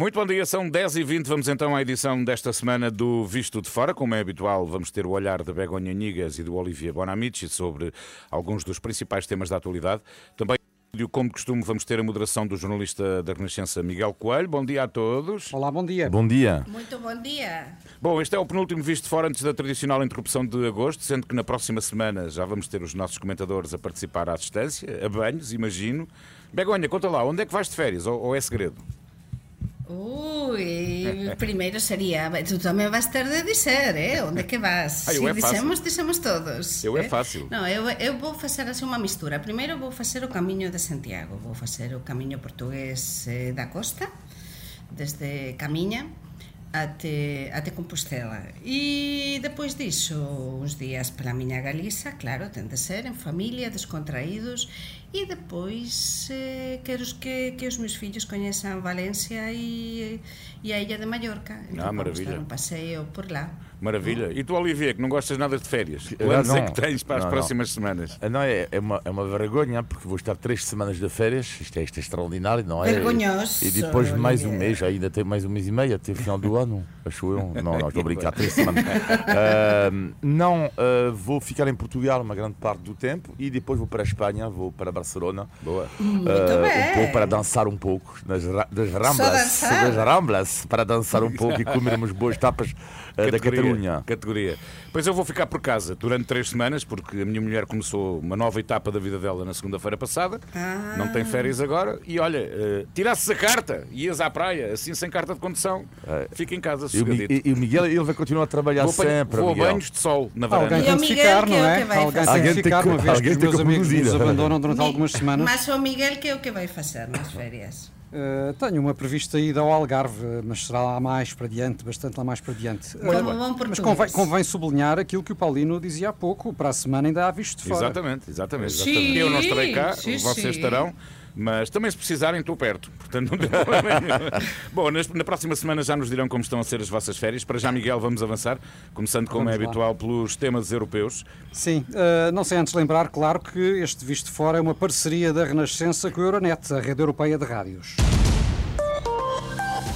Muito bom dia, são 10h20. Vamos então à edição desta semana do Visto de Fora. Como é habitual, vamos ter o olhar de Begonha Nigas e do Olivier Bonamici sobre alguns dos principais temas da atualidade. Também. Como costume, vamos ter a moderação do jornalista da Renascença Miguel Coelho. Bom dia a todos. Olá, bom dia. Bom dia. Muito bom dia. Bom, este é o penúltimo visto de fora antes da tradicional interrupção de agosto, sendo que na próxima semana já vamos ter os nossos comentadores a participar à distância, a banhos, imagino. Begonha, conta lá, onde é que vais de férias ou, ou é segredo? Ui, primeiro sería, tú tamén vas ter de dizer, eh, onde que vas? Ah, eu si é fácil. dixemos todos. Eu é eh? fácil. Non, eu, eu vou facer así unha mistura. Primeiro vou facer o camiño de Santiago, vou facer o camiño portugués eh, da costa, desde Camiña até, até Compostela. E depois diso, uns días para a miña Galiza, claro, ten de ser en familia, descontraídos, e depois eh, quero que, que os meus fillos coñezan Valencia e, e a Ilha de Mallorca. Ah, vamos maravilha. dar um passeio por lá. Maravilha. E tu, Olivier, que não gostas nada de férias? Quantos é não. que tens para as Não, próximas semanas? Ah, Não, é, é, uma, é uma vergonha, porque vou estar três semanas de férias, isto é, isto é extraordinário, não é? Vergonhoso, E depois mais um Olivier. mês, ainda tem mais um mês e meio, até o final do ano, acho eu. Não, não, estou a brincar, três semanas. Ah, não, ah, vou ficar em Portugal uma grande parte do tempo e depois vou para a Espanha, vou para Barcelona. Boa. Muito Ah, bem. um pouco para dançar um pouco nas, das ramblas, das ramblas, para dançar um pouco e comermos boas tapas ah, da Catalunha. Categoria. Pois eu vou ficar por casa durante três semanas, porque a minha mulher começou uma nova etapa da vida dela na segunda-feira passada. Ah. Não tem férias agora. E olha, eh, tirasses a carta, ias à praia, assim sem carta de condução. Fica em casa, E sossegadito. e- e o Miguel ele vai continuar a trabalhar Vou, sempre. vou a banhos de sol na varanda. Alguém E o tem de Miguel, ficar, que não é é? que Alguém tem Alguém tem ficar, que- uma vez que alguém os tem meus que amigos nos abandonam durante algumas semanas. Mas o Miguel, que é o que vai fazer nas férias? Uh, tenho uma prevista ida ao Algarve, mas será lá mais para diante, bastante lá mais para diante. Uh, bom mas convém, convém sublinhar aquilo que o Paulino dizia há pouco, para a semana ainda há visto de fora. Exatamente, exatamente. Sim, exatamente. Eu não estarei cá, sim, vocês sim. estarão. Mas também, se precisarem, estou perto. Portanto, não tem problema nenhum. Bom, nas- na próxima semana já nos dirão como estão a ser as vossas férias. Para já, Miguel, vamos avançar, começando, como é Vamos lá. habitual, pelos temas europeus. Sim, uh, não sei antes lembrar, claro, que este visto de fora é uma parceria da Renascença com a Euronet, a rede europeia de rádios.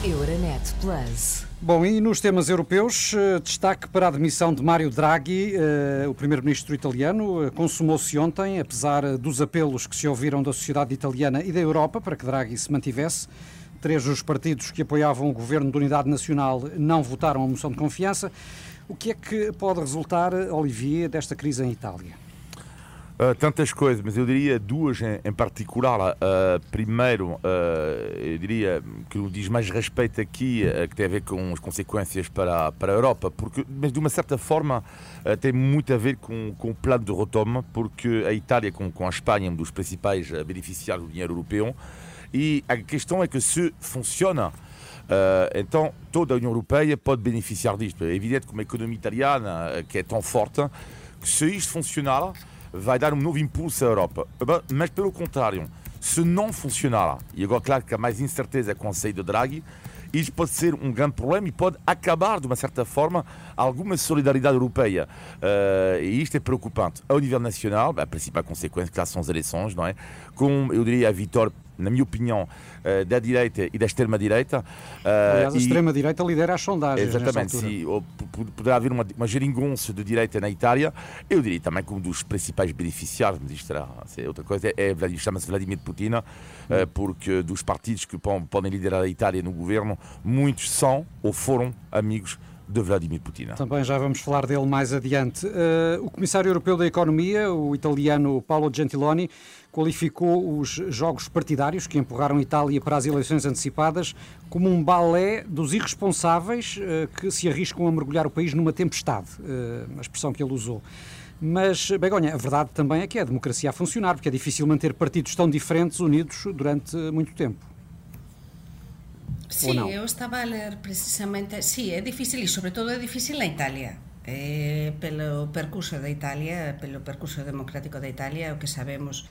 Euronet Plus. Bom, e nos temas europeus, eh, destaque para a admissão de Mário Draghi, eh, o primeiro-ministro italiano, eh, consumou-se ontem, apesar dos apelos que se ouviram da sociedade italiana e da Europa para que Draghi se mantivesse. Três dos partidos que apoiavam o governo de unidade nacional não votaram a moção de confiança. O que é que pode resultar, Olivier, desta crise em Itália? Uh, tantas coisas, mas eu diria duas em, em particular. Uh, primeiro, uh, eu diria que o diz mais respeito aqui, que tem a ver com as consequências para, para a Europa, porque, mas de uma certa forma tem muito a ver com, com o plano de retoma, porque a Itália, com, com a Espanha, um dos principais beneficiários do dinheiro europeu, e a questão é que se funciona. Uh, então, toda a União Europeia pode beneficiar disto. É evidente que uma economia italiana que é tão forte, que se isto funcionar, vai dar um novo impulso à Europa. Bem, Mas, pelo contrário, se não funcionar, e agora, claro que há mais incerteza com a saída de Draghi, isto pode ser um grande problema e pode acabar, de uma certa forma, alguma solidariedade europeia. Uh, e isto é preocupante. Ao nível nacional, a principal consequência, claro, são as eleições, não é? Com, eu diria, a vitória, na minha opinião, uh, da direita e da extrema-direita. Uh, Aliás, a extrema-direita lidera as sondagens. Exatamente, se poderá haver uma, uma geringonça de direita na Itália, eu diria também que um dos principais beneficiários, mas isto será, é outra coisa, é, Vlad- chama-se Vladimir Putin, eh, porque dos partidos que podem liderar a Itália no governo, muitos são ou foram amigos de Vladimir Putin. Também já vamos falar dele mais adiante. Eh, o Comissário Europeu da Economia, o italiano Paolo Gentiloni, qualificou os jogos partidários que empurraram Itália para as eleições antecipadas como um balé dos irresponsáveis eh, que se arriscam a mergulhar o país numa tempestade, eh, a expressão que ele usou. Mas, Begonha, a verdade também é que é a democracia a funcionar, porque é difícil manter partidos tão diferentes unidos durante muito tempo. Non? eu estaba a ler precisamente, sí, é difícil e sobre todo é difícil na Italia. Eh, pelo percurso da Italia, pelo percurso democrático da Italia, o que sabemos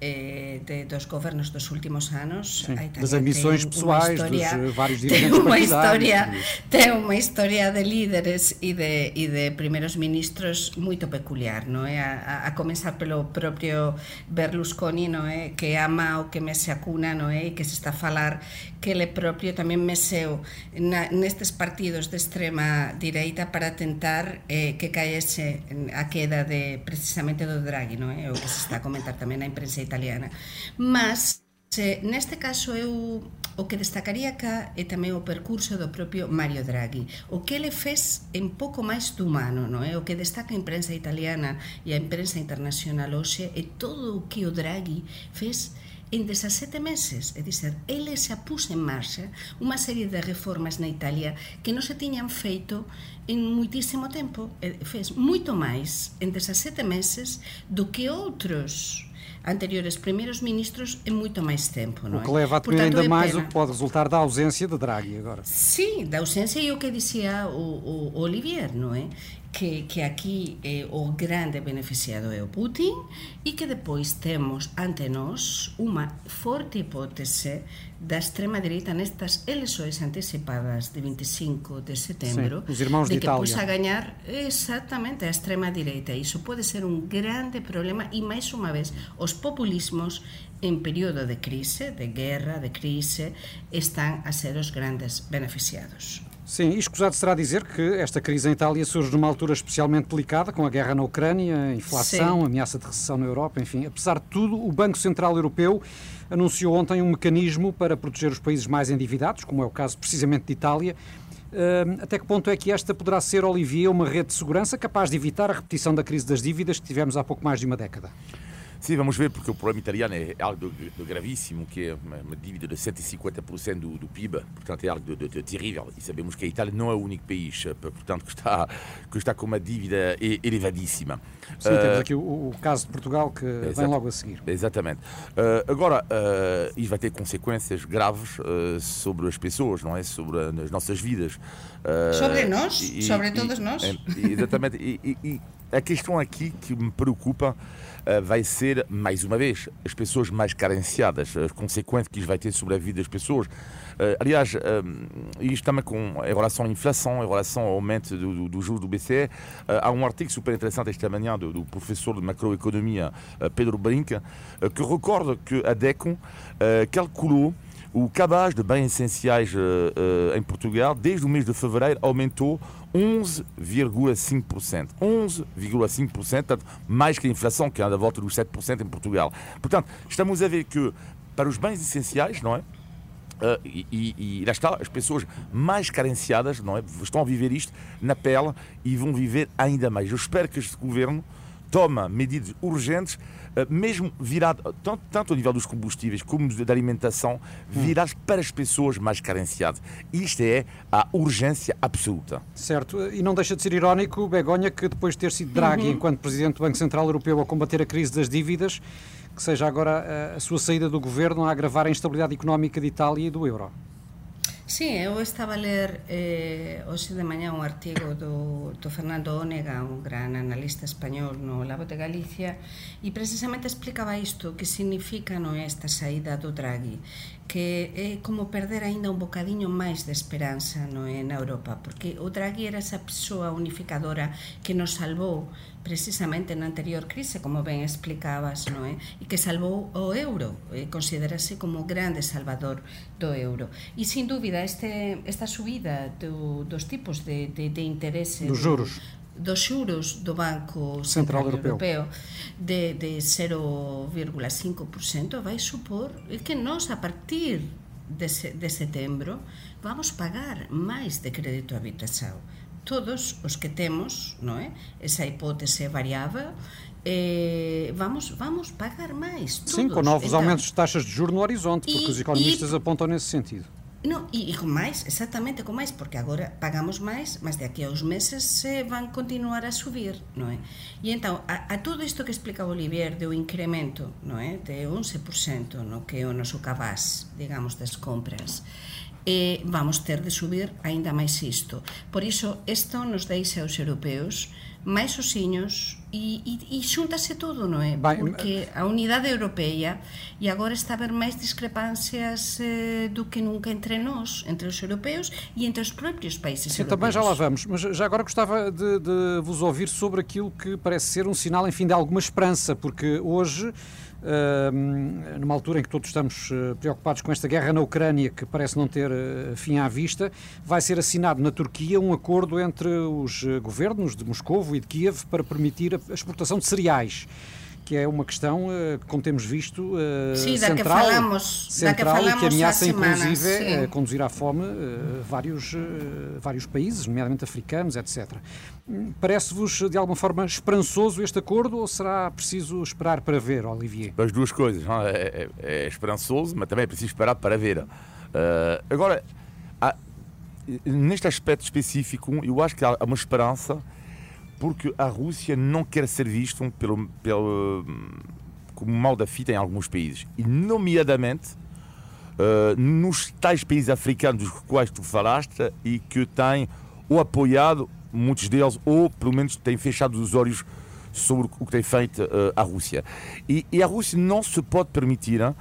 eh, de, dos governos dos últimos anos. Sim, das ambições pessoais história, dos eh, vários dirigentes tem uma história tem uma historia de líderes e de, e de primeiros ministros moito peculiar non é? A, a comenzar pelo propio Berlusconi non é? Que ama o que me se acuna non é? E que se está a falar que ele propio tamén meseu na, nestes partidos de extrema direita para tentar eh, que caese a queda de precisamente do Draghi non é? O que se está a comentar tamén na imprensa italiana. Mas, se, neste caso, eu o que destacaría cá é tamén o percurso do propio Mario Draghi. O que ele fez en pouco máis do humano, non é? Eh? O que destaca a imprensa italiana e a imprensa internacional hoxe é todo o que o Draghi fez en 17 meses, é dizer, ele se apuse en marcha unha serie de reformas na Italia que non se tiñan feito en muitísimo tempo, fez moito máis en 17 meses do que outros anteriores primeiros ministros em muito mais tempo. Não o que leva a temer ainda é mais o que pode resultar da ausência de Draghi agora. Sim, da ausência e o que dizia o, o Olivier, não é? Que, que aquí eh, o grande beneficiado é o Putin e que depois temos ante nós unha forte hipótese da extrema direita nestas eleições antecipadas de 25 de setembro Sim, os irmãos de, de que possa ganhar exatamente a extrema direita iso pode ser un grande problema e máis unha vez os populismos en período de crise, de guerra, de crise están a ser os grandes beneficiados Sim, e escusado será dizer que esta crise em Itália surge numa altura especialmente delicada, com a guerra na Ucrânia, inflação, Sim. ameaça de recessão na Europa, enfim. Apesar de tudo, o Banco Central Europeu anunciou ontem um mecanismo para proteger os países mais endividados, como é o caso precisamente de Itália. Até que ponto é que esta poderá ser, Olivier, uma rede de segurança capaz de evitar a repetição da crise das dívidas que tivemos há pouco mais de uma década? Sim, vamos ver, porque o problema italiano é algo de, de gravíssimo, que é uma, dívida de 150% do, do PIB, portanto é algo de, de, terrível. E sabemos que a Itália não é o único país, eh, portanto, que está, que está com uma dívida elevadíssima. Sim, uh, temos aqui o, o, caso de Portugal que vem logo a seguir. Exatamente. Uh, agora, uh, isto vai ter consequências graves uh, sobre as pessoas, não é? Sobre as nossas vidas. sobre nós, e, sobre e, todos nós. Exatamente. e, e a questão aqui que me preocupa eh, vai ser, mais uma vez, as pessoas mais carenciadas, as consequências que isto vai ter sobre a vida das pessoas. Eh, aliás, eh, isto também com, em relação à inflação, em relação ao aumento do, do, do juros do BCE, há um artigo super interessante esta manhã do, do professor de macroeconomia Pedro Brinca, que recorda que a DECOM calculou o cabaz de bens essenciais em Portugal, desde o mês de fevereiro, aumentou 11,5%. 11,5%, portanto, mais que a inflação, que anda à volta dos 7% em Portugal. Portanto, estamos a ver que para os bens essenciais, não é? Uh, e, e, e, lá está, as pessoas mais carenciadas não é? estão a viver isto na pele e vão viver ainda mais. Eu espero que este governo tome medidas urgentes eh, mesmo virado, tanto, tanto a nível dos combustíveis como da alimentação, hum. para as pessoas mais carenciadas. Isto é a urgência absoluta. Certo, e não deixa de ser irónico, Begonha, que depois de ter sido Draghi, uhum. enquanto Presidente do Banco Central Europeu, a combater a crise das dívidas, que seja agora a, a sua saída do governo a agravar a instabilidade económica de Itália e do euro. Sí, eu estaba a ler eh, hoxe de mañá un artigo do, do Fernando Ónega, un gran analista español no Labo de Galicia, e precisamente explicaba isto, que significa no esta saída do Draghi, que é como perder aínda un bocadiño máis de esperanza no é, na Europa, porque o Draghi era esa persoa unificadora que nos salvou precisamente na anterior crise, como ben explicabas, non é? E que salvou o euro, e considerase como o grande salvador do euro. E sin dúbida este esta subida do, dos tipos de, de, de interese dos juros dos xuros do Banco Central, Central Europeo, Europeo de, de 0,5% vai supor que nós a partir de, de setembro vamos pagar máis de crédito a habitação. Todos os que temos, non é? Esa hipótese variável eh, vamos, vamos pagar máis. Todos. Sim, com novos então, aumentos de taxas de juros no horizonte, porque e, os economistas e, apontam nesse sentido. No, e, e con máis, exactamente con máis, porque agora pagamos máis, mas de aquí a uns meses se van continuar a subir, non é? E entón, a, a todo isto que explica Olivier do incremento, non é? De 11% no que é o noso cabaz, digamos, das compras, e vamos ter de subir aínda máis isto. Por iso, isto nos deixa aos europeos máis osiños e, e, e xuntase todo, non é? Vai, Porque a unidade europeia e agora está a haber máis discrepancias eh, do que nunca entre nós, entre os europeus e entre os próprios países Sim, europeus. também já lá vamos, mas já agora gostava de, de vos ouvir sobre aquilo que parece ser um sinal, enfim, de alguma esperança, porque hoje Numa altura em que todos estamos uh, preocupados com esta guerra na Ucrânia, que parece não ter uh, fim à vista, vai ser assinado na Turquia um acordo entre os governos de Moscou e de Kiev para permitir a exportação de cereais que é uma questão, como temos visto, Sim, central, da que falamos, central da que, e que ameaça, semana, inclusive, a conduzir à fome vários, vários países, nomeadamente africanos, etc. Parece-vos, de alguma forma, esperançoso este acordo ou será preciso esperar para ver, Olivier? As duas coisas. É, é, é, esperançoso, mas também é preciso esperar para ver. Uh, agora, há, neste aspecto específico, eu acho que há uma esperança porque a Rússia não quer ser vista pelo, pelo, como mal da fita em alguns países. E, nomeadamente, uh, nos tais países africanos dos quais tu falaste e que têm ou apoiado muitos deles, ou pelo menos têm fechado os olhos sobre o que tem feito uh, a Rússia. E, e, a Rússia não se pode permitir, uh,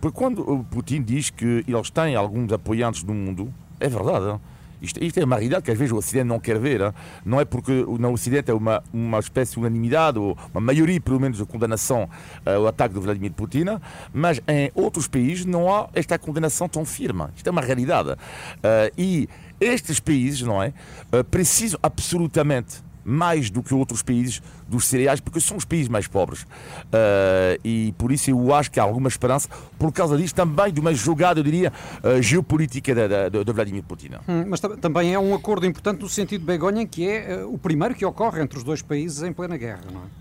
porque quando o Putin diz que eles têm alguns apoiantes no mundo, é verdade. Hein? Isto, isto, é uma realidade que às vezes o Ocidente não quer ver. Hein? Não é porque no Ocidente é uma, uma espécie de unanimidade, ou uma maioria, pelo menos, de condenação uh, ao ataque de Vladimir Putin, mas em outros países não há esta condenação tão firme. Isto é uma realidade. Uh, e estes países, não é? Uh, precisam absolutamente mais do que outros países dos cereais, porque são os países mais pobres. Uh, e por isso eu acho que há alguma esperança, por causa disso, também de uma jogada, eu diria, uh, geopolítica de, Vladimir Putin. Hum, mas também é um acordo importante no sentido de Begonha, que é uh, o primeiro que ocorre entre os dois países em plena guerra, não é?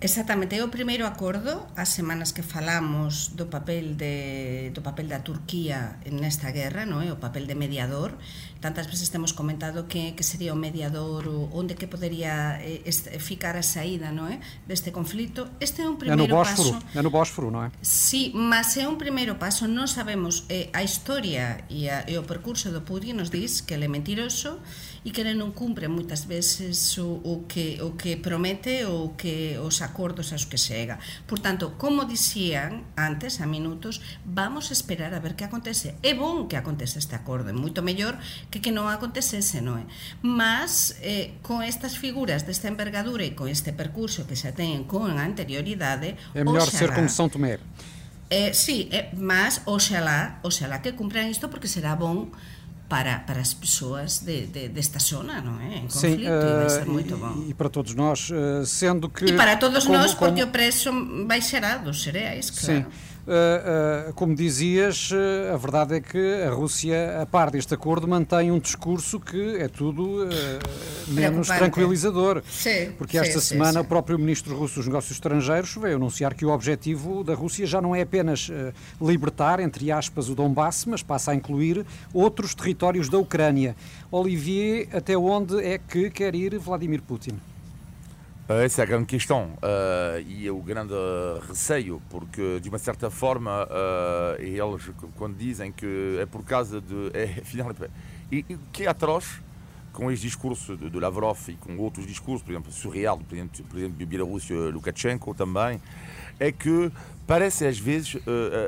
Exactamente, é o primeiro acordo as semanas que falamos do papel de do papel da Turquía nesta guerra, non é? O papel de mediador. Tantas veces temos comentado que que sería o mediador, onde que podería eh, ficar a saída, non é? Deste conflito. Este é un primeiro é no Bósforo, paso. É no Bósforo, non é? Sí, mas é un primeiro paso. Non sabemos eh, a historia e, a, e o percurso do Putin nos diz que ele é mentiroso e que ele non cumpre moitas veces o, o que o que promete ou que os acordos aos que chega. Por tanto, como dicían antes, a minutos, vamos esperar a ver que acontece. É bon que acontece este acordo, é moito mellor que que non acontecese, non é? Mas, eh, con estas figuras desta envergadura e con este percurso que xa ten con anterioridade... É mellor ser como São Tomé. Eh, sí, eh, mas oxalá, oxalá que cumpran isto porque será bon para, para as persoas de, de, desta zona, não é? Em conflito, Sim, uh, vai ser muito bom. E para todos nós, uh, sendo que... E para todos como, nós, porque como... o preço baixará dos cereais, claro. Sim. Uh, uh, como dizias, uh, a verdade é que a Rússia, a par deste acordo, mantém um discurso que é tudo menos tranquilizador. Sim, porque esta sim, semana sim, o próprio Ministro Russo dos Negócios Estrangeiros veio anunciar que o objetivo da Rússia já não é apenas libertar, entre aspas, o Donbass, mas passa a incluir outros territórios da Ucrânia. Olivier, até onde é que quer ir Vladimir Putin? Essa é a grande questão uh, e é o grande receio, porque de uma certa forma uh, eles, quando dizem que é por causa de. É, finalmente, e, e que é atroz com este discurso de, de, Lavrov e com outros discursos, por exemplo, surreal do presidente, presidente de Bielorrússia, Lukashenko também, é que parece às vezes uh,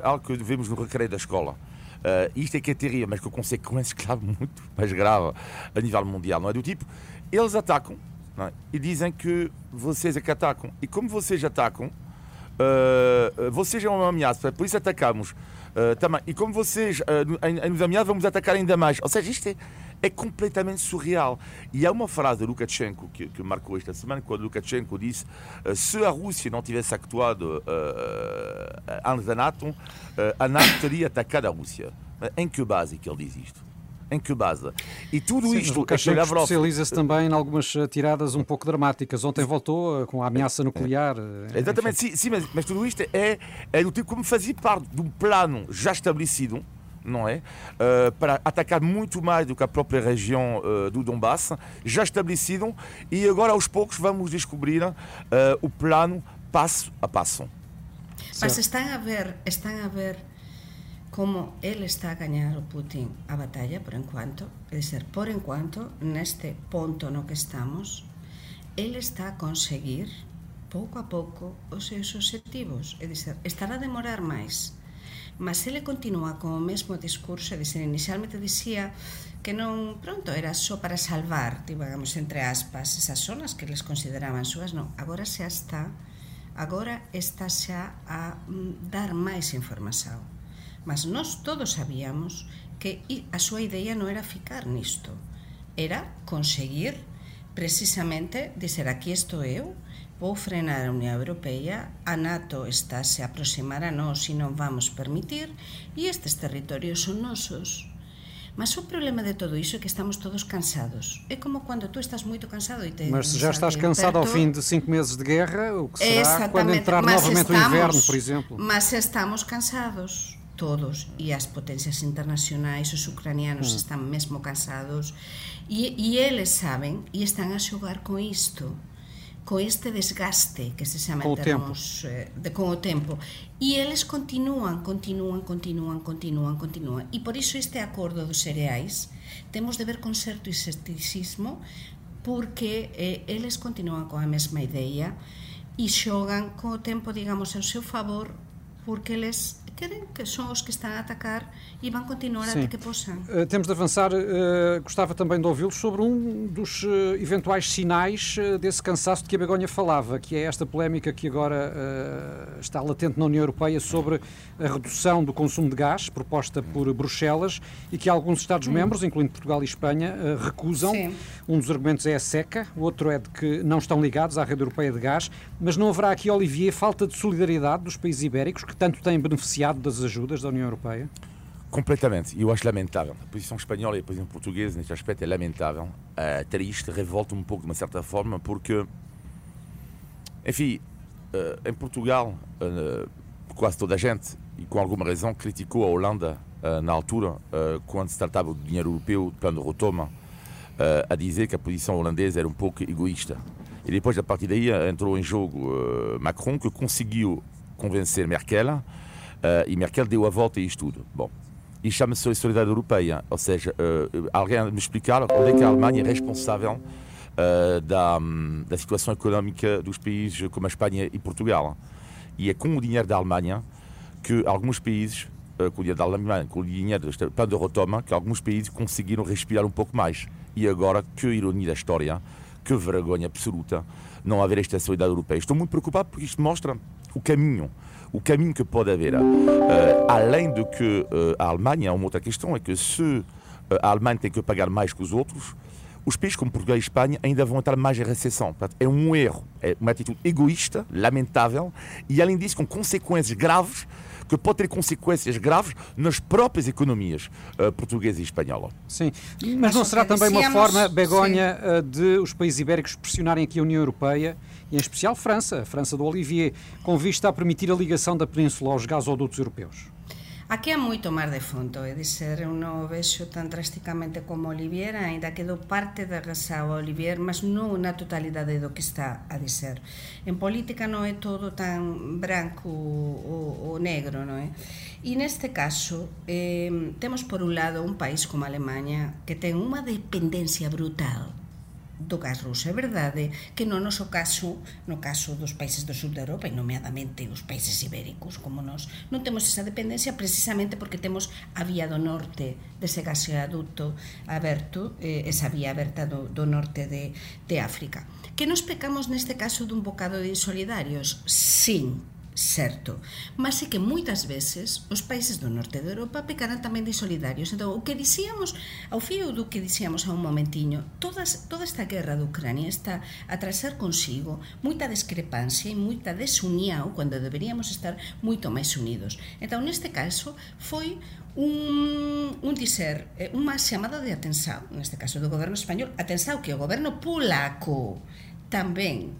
algo que vemos no recreio da escola. Uh, isto é que é terrível, mas com consequências, claro, muito mais graves a nível mundial. Não é do tipo, eles atacam é? e dizem que vocês é que atacam. E como vocês atacam, uh, vocês é uma ameaça, por isso atacamos uh, também. E como vocês uh, nos ameaçam, vamos atacar ainda mais. Ou seja, isto é, é completamente surreal. E há uma frase de Lukashenko que, que marcou esta semana, quando Lukashenko disse se a Rússia não tivesse actuado antes da NATO, a NATO teria atacado a Rússia. Em que base que ele diz isto? Em que base. E tudo Sim, isto é especializa-se também em algumas tiradas um pouco dramáticas. Ontem voltou eh, com a ameaça nuclear. Eh, Exatamente, sim, sim mas, mas, tudo isto é, é do tipo como fazia parte de um plano já estabelecido não é? Uh, para atacar muito mais do que a própria região uh, do Donbass, já estabelecido, e agora aos poucos vamos descobrir uh, o plano passo a passo. Mas estão a ver, estão a ver como el está a gañar o Putin a batalla por enquanto, é dizer, por enquanto, neste ponto no que estamos, el está a conseguir pouco a pouco os seus objetivos, é dizer, estará a demorar máis, mas ele continúa con o mesmo discurso, é dizer, inicialmente dicía que non, pronto, era só para salvar, digamos, entre aspas, esas zonas que les consideraban súas, non, agora xa está, agora está xa a mm, dar máis información. Mas nós todos sabíamos que a súa idea non era ficar nisto, era conseguir precisamente dizer aquí estou eu, vou frenar a Unión Europea, a NATO está se aproximar a nós e non vamos permitir, e estes territorios son nosos. Mas o problema de todo iso é que estamos todos cansados. É como quando tu estás moito cansado e te Mas se já estás cansado perto... ao fim de cinco meses de guerra, o que será quando entrar novamente estamos, o inverno, por exemplo? Mas estamos cansados todos e as potencias internacionais os ucranianos mm. están mesmo cansados e, e eles saben e están a xogar con isto con este desgaste que se chama en termos eh, de, con o tempo. E eles continúan, continúan, continúan, continúan, continúan. E por iso este acordo dos cereais temos de ver con certo escepticismo porque eh, eles continúan con a mesma ideia e xogan co tempo, digamos, ao seu favor porque eles querem, que são os que estão a atacar e vão continuar Sim. até que possam. Uh, temos de avançar. Uh, gostava também de ouvi-lo sobre um dos uh, eventuais sinais desse cansaço de que a Begonha falava, que é esta polémica que agora está latente na União Europeia sobre a redução do consumo de gás proposta por Bruxelas e que alguns Estados-membros, incluindo Portugal e Espanha, recusam. Sim. Um dos argumentos é a seca, o outro é de que não estão ligados à rede europeia de gás, mas não haverá aqui, Olivier, falta de solidariedade dos países ibéricos que tanto têm beneficiado das ajudas da União Europeia? Completamente. Eu acho lamentável. A posição espanhola e a posição portuguesa neste aspecto é lamentável. Uh, triste, revolta um pouco de uma certa forma, porque, enfim, uh, em Portugal, uh, quase toda a gente, e com alguma razão, criticou a Holanda na altura, quando se tratava do dinheiro europeu, do plano de retoma, a dizer que a posição holandesa era um pouco egoísta. E depois, a partir daí, entrou em jogo Macron, que conseguiu convencer Merkel Uh, e Merkel deu a volta a isto tudo. Bom, e chama-se solidariedade europeia, ou seja, uh, alguém me explicar onde é que a Alemanha é responsável da, um, da situação económica dos países como a Espanha e Portugal. E é com o dinheiro da Alemanha que alguns países, com o dinheiro da Alemanha, com o dinheiro do plano de retoma, que alguns países conseguiram respirar um pouco mais. E agora, que ironia da história, que vergonha absoluta não haver esta solidariedade europeia. Estou muito preocupado porque isto mostra o caminho o caminho que pode haver. Uh, além de que uh, a Alemanha, uma outra questão é que se uh, a Alemanha tem que pagar mais que os outros, os países como Portugal e Espanha ainda vão entrar mais em recessão. Portanto, é um erro, é uma atitude egoísta, lamentável e, além disso, com consequências graves que pode ter consequências graves nas próprias economias uh, portuguesa e espanhola. Sim, mas não será também uma forma, Begonha, de os países ibéricos pressionarem aqui a União Europeia e em especial França, a França do Olivier, com vista a permitir a ligação da península aos gasodutos europeus? Aquí é moito máis de fondo, é dizer, eu non o vexo tan drásticamente como Olivier, ainda que do parte da razão a Olivier, mas non na totalidade do que está a dizer. En política non é todo tan branco ou, ou negro, non é? E neste caso, eh, temos por un lado un país como a Alemanha que ten unha dependencia brutal do gas ruso. É verdade que no noso caso, no caso dos países do sur de Europa, e nomeadamente os países ibéricos como nós, non temos esa dependencia precisamente porque temos a vía do norte dese gasoduto aberto, eh, esa vía aberta do, do norte de, de África. Que nos pecamos neste caso dun bocado de insolidarios? Sim, certo. Mas é que moitas veces os países do norte de Europa pecaran tamén de solidarios. Entón, o que dixíamos, ao fío do que dixíamos a un momentiño, todas, toda esta guerra de Ucrania está a trazer consigo moita discrepancia e moita desunión cando deberíamos estar moito máis unidos. Entón, neste caso, foi un, un dizer, eh, unha chamada de atensao, neste caso do goberno español, atensao que o goberno polaco tamén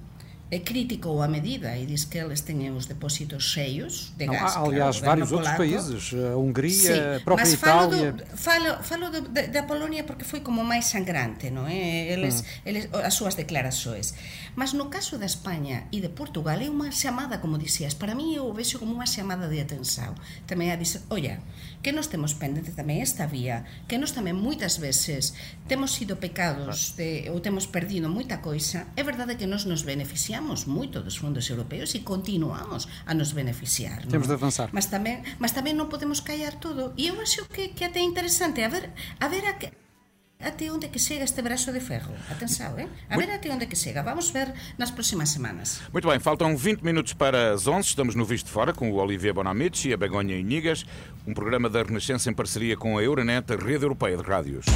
é crítico a medida e diz que eles têm os depósitos cheios de gás. Não, aliás, claro, vários outros países, a Hungria, a própria mas Itália. Falo, do, falo, falo do, de, da Polónia porque foi como máis sangrante, non é? Eles, mm. eles, as súas declarações. Mas no caso da España e de Portugal é unha chamada, como dixías, para mí eu o vexo como unha chamada de atenção. Tamén a dizer, olla, que nós temos pendente tamén esta vía, que nós tamén moitas veces temos sido pecados de, ou temos perdido moita coisa, é verdade que nós nos beneficiamos moito dos fondos europeos e continuamos a nos beneficiar. Temos de avançar. Mas tamén, mas tamén non podemos callar todo. E eu acho que, que até é interesante a ver, a ver a que, até onde que chega este braço de ferro. Atenção, hein? A ver até onde que chega. Vamos ver nas próximas semanas. Muito bem, faltam 20 minutos para as 11. Estamos no Visto Fora com o Olivier Bonamici e a Begonha Inigas, um programa da Renascença em parceria com a Euronet, a rede europeia de rádios.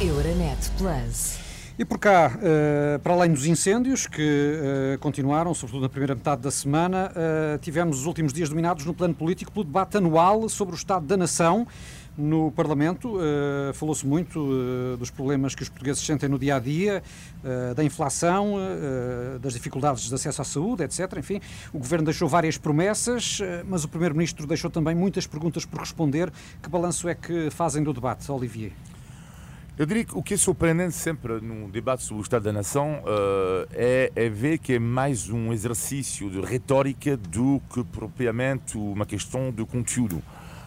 Euronet Plus. E por cá, uh, para além dos incêndios que uh, continuaram, sobretudo na primeira metade da semana, uh, tivemos os últimos dias dominados no plano político pelo debate anual sobre o Estado da Nação no Parlamento. Falou-se muito dos problemas que os portugueses sentem no dia a dia, da inflação, das dificuldades de acesso à saúde, etc. Enfim, o Governo deixou várias promessas, mas o Primeiro-Ministro deixou também muitas perguntas por responder. Que balanço é que fazem do debate, Olivier? Eu diria que o que é surpreendente sempre num debate sobre o Estado da Nação uh, é, é, ver que é mais um exercício de retórica do que propriamente uma questão de conteúdo.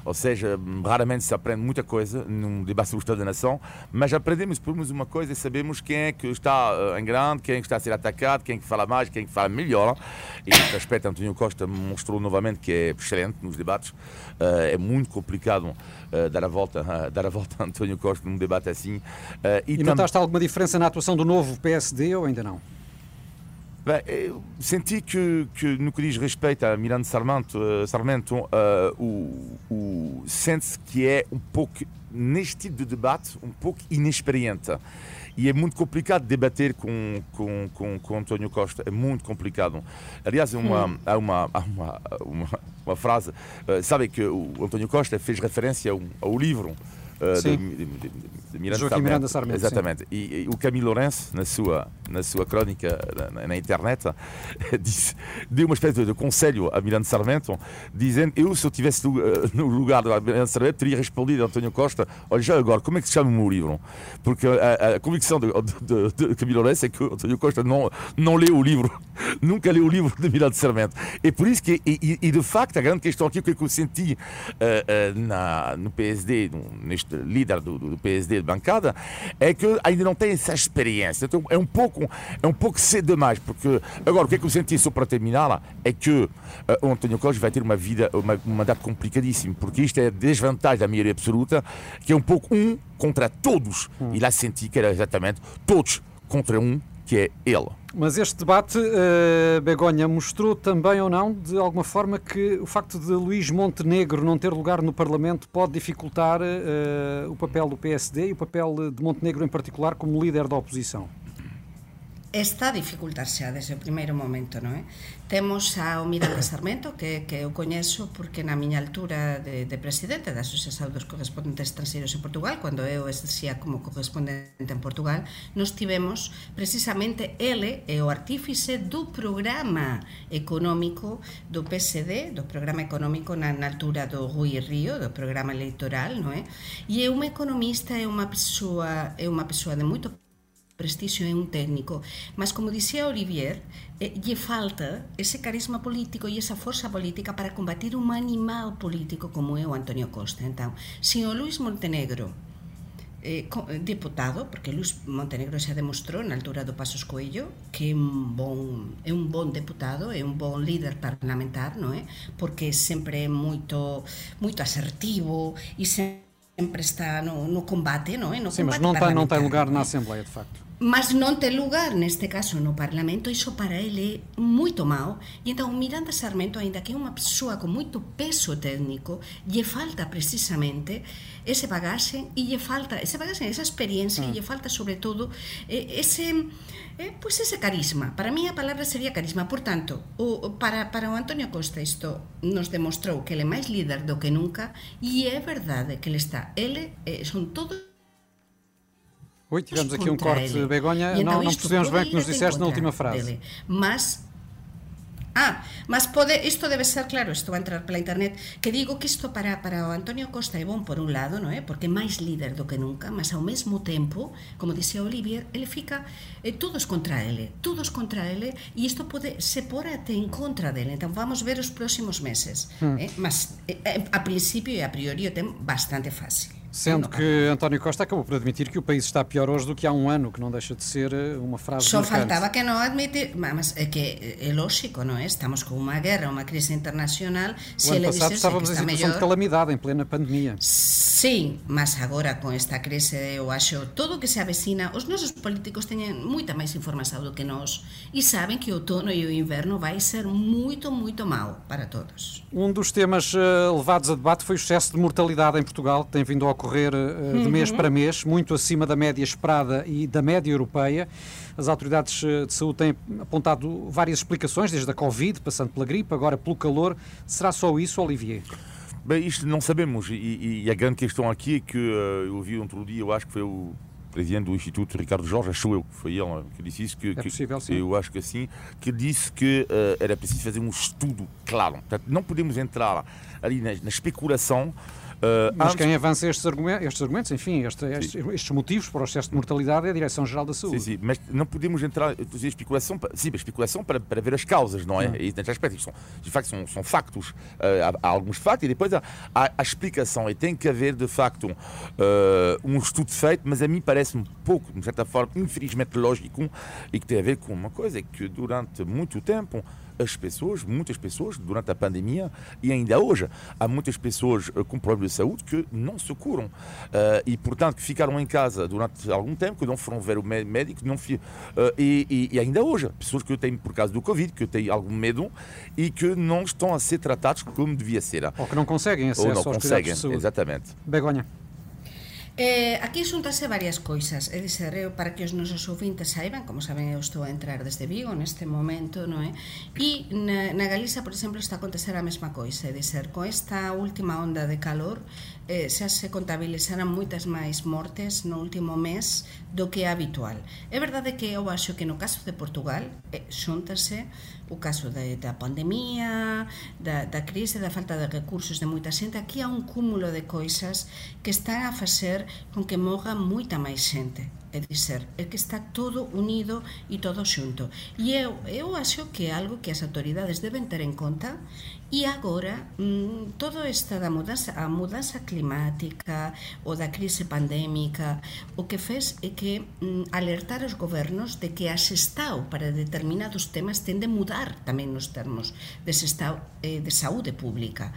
Ou seja, raramente se aprende muita coisa num debate sobre o Estado da Nação, mas aprendemos por uma coisa e sabemos quem é que está eh, em grande, quem é que está a ser atacado, quem é que fala mais, quem é que fala melhor. E nesse aspecto, António Costa mostrou novamente que é excelente nos debates. Uh, é muito complicado uh, dar, a volta, uh, dar a volta a António Costa num debate assim. e e notaste alguma diferença na atuação do novo PSD ou ainda não? Bem, eu senti que, que, no que diz respeito a Miranda Sarmento, uh, Sarmento uh, o, o sente-se que é um pouco, neste tipo de debate, um pouco inexperiente. E é muito complicado debater com, com, com, com António Costa, é muito complicado. Aliás, uma, hum. há, uma, há uma, uma, uma frase, uh, sabe que o António Costa fez referência ao, ao livro uh, de, de, de, Miranda, Sarmento. Miranda Sarmento. Exatamente. E, e, o Camilo Lourenço, na sua, na sua crónica na, na internet, disse, deu uma espécie de conselho a Miranda Sarmento, dizendo: Eu, se eu estivesse no lugar de Miranda Sarmento, teria respondido a António Costa: Olha, já agora, como é que se chama o meu livro? Porque a, a convicção de, de, de Camilo Lourenço é que António Costa não, não leu o livro, nunca leu o livro de Miranda Sarmento. E por isso que, e, e, de facto, a grande questão aqui, o que, é que eu senti uh, uh, na, no PSD, neste líder do, do PSD de bancada, é que ainda não tem essa experiência. Então é um pouco, é um pouco cedo demais, porque agora o que é que eu senti só para terminar é que uh, o António Costa vai ter uma vida, uma, um mandato complicadíssimo, porque isto é a desvantagem da maioria absoluta, que é um pouco um contra todos. Hum. E lá senti que era exatamente todos contra um que é ele. Mas este debate, uh, Begonha, mostrou também ou não, de alguma forma, que o facto de Luís Montenegro não ter lugar no Parlamento pode dificultar uh, o papel do PSD e o papel de Montenegro em particular como líder da oposição? está a dificultarse desde o primeiro momento, non é? Eh? Temos a o Miranda Sarmento, que, que eu coñezo porque na miña altura de, de presidente da Asociación dos Correspondentes Transeiros en Portugal, cando eu exercía como correspondente en Portugal, nos tivemos precisamente ele e o artífice do programa económico do PSD, do programa económico na, na altura do Rui Río, do programa electoral, non é? Eh? E é un economista, é unha persoa, é unha persoa de moito prestixio é un técnico, mas como dicía Olivier, eh, lle falta ese carisma político e esa forza política para combatir un animal político como é o Antonio Costa. Entón, se o Luis Montenegro eh, deputado, porque Luis Montenegro xa demostrou na altura do Pasos Coello que é un bon, é un bon deputado, é un bon líder parlamentar, non é? Porque sempre é moito moito asertivo e sempre está no, no combate, non é? No Sim, mas non ten, non ten lugar na Assembleia, de facto mas non ten lugar neste caso no Parlamento, iso para ele é moito mau e entón Miranda Sarmento, aínda que é unha persoa con moito peso técnico lle falta precisamente ese bagaxe e lle falta ese bagaxe, esa experiencia mm. e lle falta sobre todo ese eh, pois ese carisma. Para mí a palabra sería carisma. Por tanto, o, para, para o Antonio Costa isto nos demostrou que ele é máis líder do que nunca e é verdade que ele está. Ele, eh, son todos Oi, tivemos aqui um corte, de Begonha. Então, não, não percebemos bem o que nos disseste na última frase. Dele. Mas Ah, mas pode, isto debe ser claro, isto vai entrar pela internet, que digo que isto para, para o Antonio Costa é bom por un lado, non é? Porque é máis líder do que nunca, mas ao mesmo tempo, como dixía Olivier, ele fica eh, todos contra ele, todos contra ele, e isto pode se por até en contra dele. Então vamos ver os próximos meses. Hmm. Eh? Mas eh, a principio e a priori o ten bastante fácil. Sendo que António Costa acabou por admitir que o país está pior hoje do que há um ano, que não deixa de ser eh, uma frase Só marcante. faltava que não admitir, mas é que é lógico, não é? Estamos com uma guerra, uma crise internacional. O ano passado estávamos em situação melhor... de calamidade, em plena pandemia. Sim, mas agora com esta crise, eu acho, todo o que se avecina, os nossos políticos têm muita mais informação do que nós e sabem que o outono e o inverno vai ser muito, muito mal para todos. Um dos temas uh, levados a debate foi o excesso de mortalidade em Portugal, que tem vindo a ocorrer ocorrer uh, de mês uhum. para mês, muito acima da média esperada e da média europeia. As autoridades eh, de saúde têm apontado várias explicações, desde a Covid, passando pela gripe, agora pelo calor. Será só isso, Olivier? Bem, isto não sabemos. E, e a grande questão aqui é que uh, eu ouvi outro dia, eu acho que foi o presidente do Instituto, Ricardo Jorge, achou eu, foi ele que disse isso, que, é possível, que eu acho que assim, que disse que uh, era preciso fazer um estudo claro. Portanto, não podemos entrar ali na, na especulação Uh, Mas quem avança estes argumentos, estes argumentos enfim, este, estes, estes, motivos para o excesso de mortalidade é a Direção-Geral da Saúde. Sim, sim, mas não podemos entrar em especulação, sim, especulação para, para ver as causas, não é? Não. E nesse aspecto, são, de facto, são, são factos, uh, há, há, alguns factos, e depois há, há, a explicação, e tem que haver, de facto, uh, um estudo feito, mas a mim parece um pouco, de certa forma, infelizmente lógico, e que tem a ver com uma coisa, é que durante muito tempo, as pessoas, muitas pessoas, durante a pandemia e ainda hoje, há muitas pessoas eh, com problemas de saúde que não se curam uh, e, portanto, que ficaram em casa durante algum tempo, que não foram ver o médico, não uh, e, e, ainda hoje, pessoas que têm, por causa do Covid, que têm algum medo e que não estão a ser tratados como devia ser. Ou que não conseguem acesso Ou não conseguem, exatamente. Begonha. Eh, aquí xuntase varias coisas, é dizer, eu para que os nosos ouvintes saiban, como saben, eu estou a entrar desde Vigo neste momento, non é? E na, na Galiza, por exemplo, está a acontecer a mesma coisa, é dizer, con esta última onda de calor, eh, xa se contabilizaran moitas máis mortes no último mes do que é habitual. É verdade que eu acho que no caso de Portugal eh, xuntase o caso de, da pandemia, da, da crise, da falta de recursos de moita xente, aquí há un cúmulo de coisas que están a facer con que moga moita máis xente. É dizer, é que está todo unido e todo xunto. E eu, eu acho que é algo que as autoridades deben ter en conta. E agora mmm, todo esta da mudanza, a mudanza climática ou da crise pandémica o que fez é que mmm, alertar os gobernos de que as estado para determinados temas ten de mudar tamén nos termos de estado eh, de saúde pública.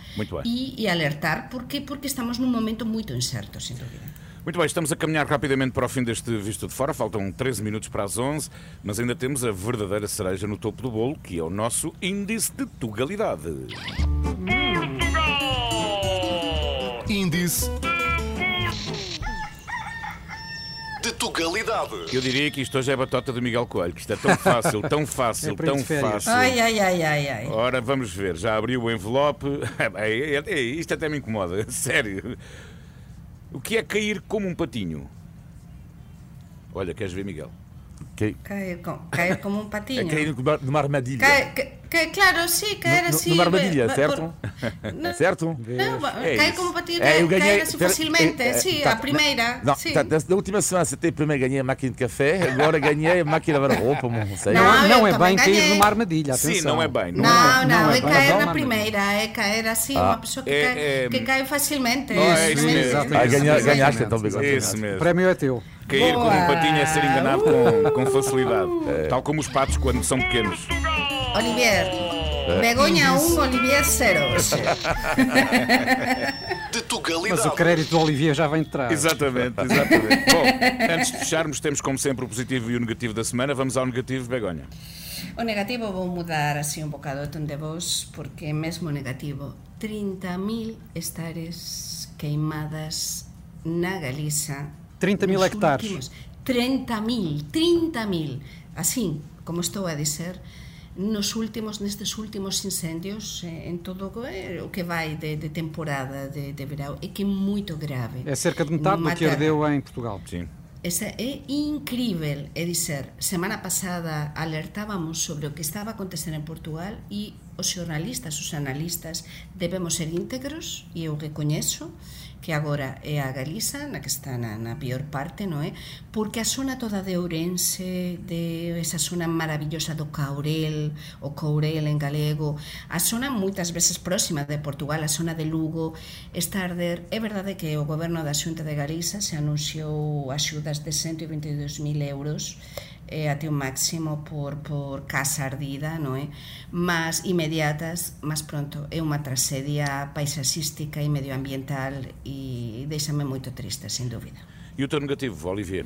E, e alertar porque porque estamos nun momento moito incerto, sin dúvida Muito bem, estamos a caminhar rapidamente para o fim deste Visto de Fora. Faltam 13 minutos para as 11, mas ainda temos a verdadeira cereja no topo do bolo, que é o nosso índice de tugalidade. Índice de tugalidade. Eu diria que isto hoje é a batota de Miguel Coelho, que isto é tão fácil, tão fácil, é tão fácil. Ai, ai, ai, ai, ai. Ora, vamos ver, já abriu o envelope. É, é, é, isto até me incomoda, sério. O que é cair como um patinho? Olha, queres ver, Miguel? Cair, com, cair como um patinho. É cair numa armadilha. Cair, que, claro, sí, caer así. Numa armadilha, certo? No, certo? Não, é cair como patinho, é, eu ganhei, cair assim facilmente, é, sim, tá, a primeira. Não, sim. Tá, da última semana até primeiro ganhei a máquina de café, agora ganhei a máquina de lavar roupa, não sei. Não, é bem ganhei. cair numa armadilha, atenção. Sim, não é bem. Não, não, é, não, não é, é cair na primeira, é cair assim, ah, uma pessoa que, cai, é, que cai facilmente. É isso mesmo. Ah, ganhaste então, Isso mesmo. O prémio é teu. Cair como um patinho é ser enganado com, com facilidade. Tal como os patos quando são pequenos. Olivier. Begonha 1, Olivier 0. De tugalidade. Mas o crédito do Olivier já vem de trás. Exatamente, exatamente. Bom, antes de fecharmos, temos como sempre o positivo e o negativo da semana. Vamos ao negativo, Begonha. O negativo vou mudar assim um bocado o tom de voz, porque mesmo negativo. 30.000 hectares queimadas na Galiza. 30.000 hectares. 30.000, 30.000. Assim, como estou a dizer, nos últimos nestes últimos incendios eh, en todo o que vai de, de temporada de, de verão é que é muito grave. É cerca de metade Mata... do que ardeu em Portugal. Sim. Esa é incrível, é dizer, semana pasada alertábamos sobre o que estaba a acontecer en Portugal e os xornalistas, os analistas debemos ser íntegros e eu recoñezo que agora é a Galiza, na que está na, na pior parte, non é? Porque a zona toda de Ourense, de esa zona maravillosa do Caurel, o Courel en galego, a zona moitas veces próxima de Portugal, a zona de Lugo, está a arder. É verdade que o goberno da Xunta de Galiza se anunciou axudas de 122.000 euros eh, até o máximo por, por casa ardida, non é? Mas inmediatas, mas pronto, é unha tragedia paisaxística e medioambiental e deixame moito triste, sem dúvida. E o teu negativo, Olivier?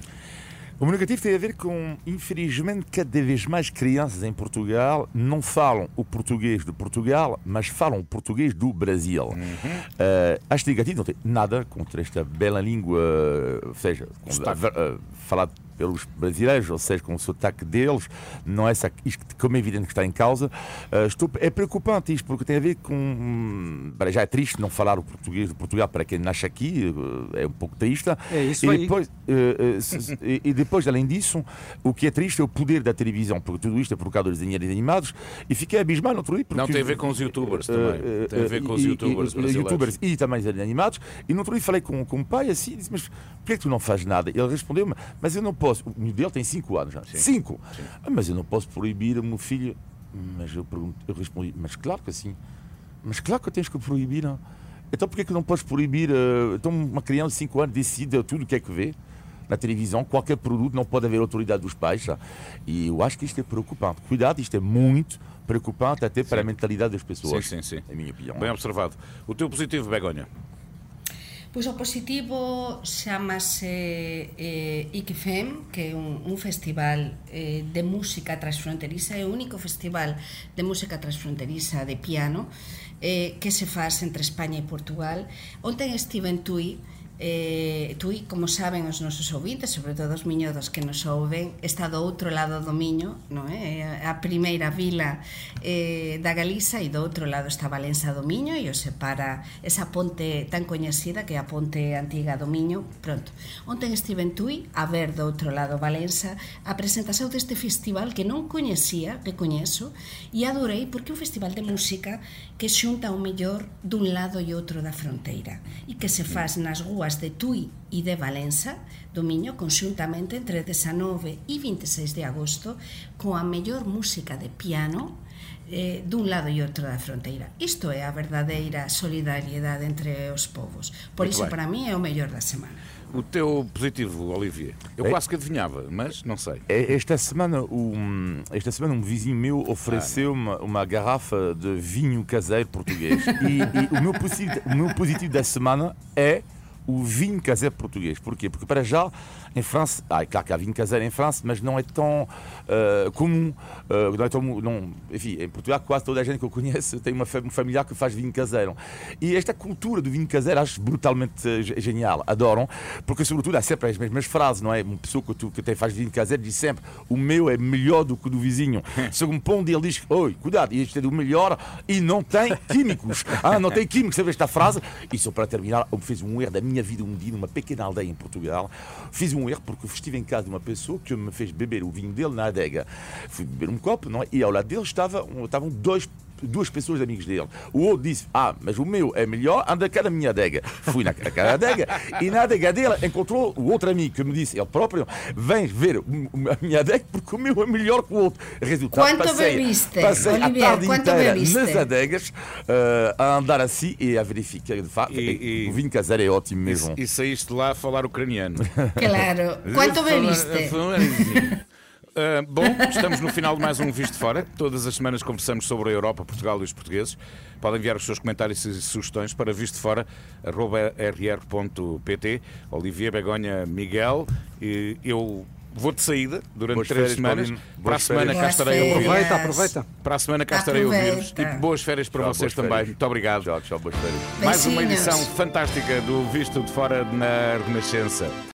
O meu negativo tem a ver com, infelizmente, cada vez mais crianças em Portugal não falam o português de Portugal, mas falam o português do Brasil. Uhum. Uh, acho negativo, não tem nada contra esta bela língua, ou seja, uh, falado pelos brasileiros, ou seja, com o sotaque deles, não é isto como é evidente que está em causa. Uh, estou, é preocupante isto, porque tem a ver com. Hum, já é triste não falar o português de Portugal para quem nasce aqui, uh, é um pouco triste. É isso e aí. depois, uh, se, e, e depois, além disso, o que é triste é o poder da televisão, porque tudo isto é por causa dos desenhos animados, e fiquei abismado no outro dia. Porque, não tem a ver com os youtubers também. tem a ver com os youtubers e, e, youtubers e também os animados. E no outro dia falei com, com o pai assim, disse, mas por que tu não fazes nada? Ele respondeu-me, mas eu não posso. O dele tem 5 anos já. 5! Ah, mas eu não posso proibir o meu filho. Mas eu, pergunto, eu respondi, mas claro que sim. Mas claro que tens que proibir. Não? Então por que, não podes proibir? Uh, então uma criança de 5 anos decide tudo o que é que vê na televisão, qualquer produto, não pode haver autoridade dos pais. Já. E eu acho que isto é preocupante. Cuidado, isto é muito preocupante até para sim. a mentalidade das pessoas. Sim, sim, sim. É minha opinião. Bem observado. O teu positivo, Begonha? Pois o positivo chamase eh, IKFEM, que é un, un festival eh, de música transfronteriza, é o único festival de música transfronteriza de piano eh, que se faz entre España e Portugal. Ontem estive en Tui, eh, Tui, como saben os nosos ouvintes, sobre todo os miñodos que nos ouven, está do outro lado do Miño, non eh? é? a primeira vila eh, da Galiza e do outro lado está Valença do Miño e o separa esa ponte tan coñecida que é a ponte antiga do Miño. Pronto, onten estive en Tui a ver do outro lado Valença a presentación deste festival que non coñecía, que coñezo, e adorei porque é un festival de música que xunta o mellor dun lado e outro da fronteira e que se faz nas rúas de Tui e de Valença do Miño conxuntamente entre 19 e 26 de agosto con a mellor música de piano eh, dun lado e outro da fronteira. Isto é a verdadeira solidariedade entre os povos. Por Muito iso, bem. para mí, é o mellor da semana. O teu positivo, Olivier? Eu É. quase que adivinhava, mas não sei. É, Esta semana, um, esta semana um vizinho meu ofereceu uma, uma garrafa de vinho caseiro português. E, e o, meu positivo, o meu positivo da semana é o vinho caseiro português. Porquê? Porque para já, em França, ah, é claro que há vinho caseiro em França, mas não é tão uh, comum. Uh, não é tão, não, enfim, em Portugal quase toda a gente que eu conheço tem uma, um familiar que faz vinho caseiro. E esta cultura do vinho caseiro acho brutalmente ge- genial. Adoram, porque sobretudo há sempre as mesmas frases, não é? Uma pessoa que, tu, que tem, faz vinho caseiro diz sempre o meu é melhor do que o do vizinho. Segundo ponto, ele diz, oi, cuidado, este é do melhor e não tem químicos. Ah, não tem químicos, sabe esta frase? E só para terminar, eu fiz um erro da minha vida um dia numa pequena aldeia em Portugal. Fiz um erro porque estive em casa de uma pessoa que me fez beber o vinho dele na adega. Fui beber um copo, não é? E ao lado dele estava, estavam dois duas pessoas amigos dele. O outro disse: Ah, mas o meu é melhor, anda cá na minha adega. Fui na naquela adega e na adega dele encontrou o outro amigo que me disse, ele próprio: Vem ver a minha adega porque o meu é melhor que o outro. Resultado, Quanto passei, bebiste, passei a Olivier? tarde Quanto inteira bebiste? nas adegas eh, a andar assim e a verificar. De facto, E- e- o vinho caseiro é ótimo mesmo. E saíste lá a falar ucraniano. Claro. Quanto bebiste? Ah, bom, estamos no final de mais um Visto Fora. Todas as semanas conversamos sobre a Europa, Portugal e os portugueses. Podem enviar os seus comentários e sugestões para vistofora.rr.pt. Olivier Begonha Miguel. E eu vou de saída durante Boas três férias, semanas. Para a Boas semana cá férias. estarei a ouvir. Aproveita, aproveita. Para a semana cá estarei a ouvir-vos. E boas férias para Tchau, vocês também. férias. Muito obrigado. Tchau, tchau, boas férias. Mais uma edição fantástica do Visto de Fora na Renascença.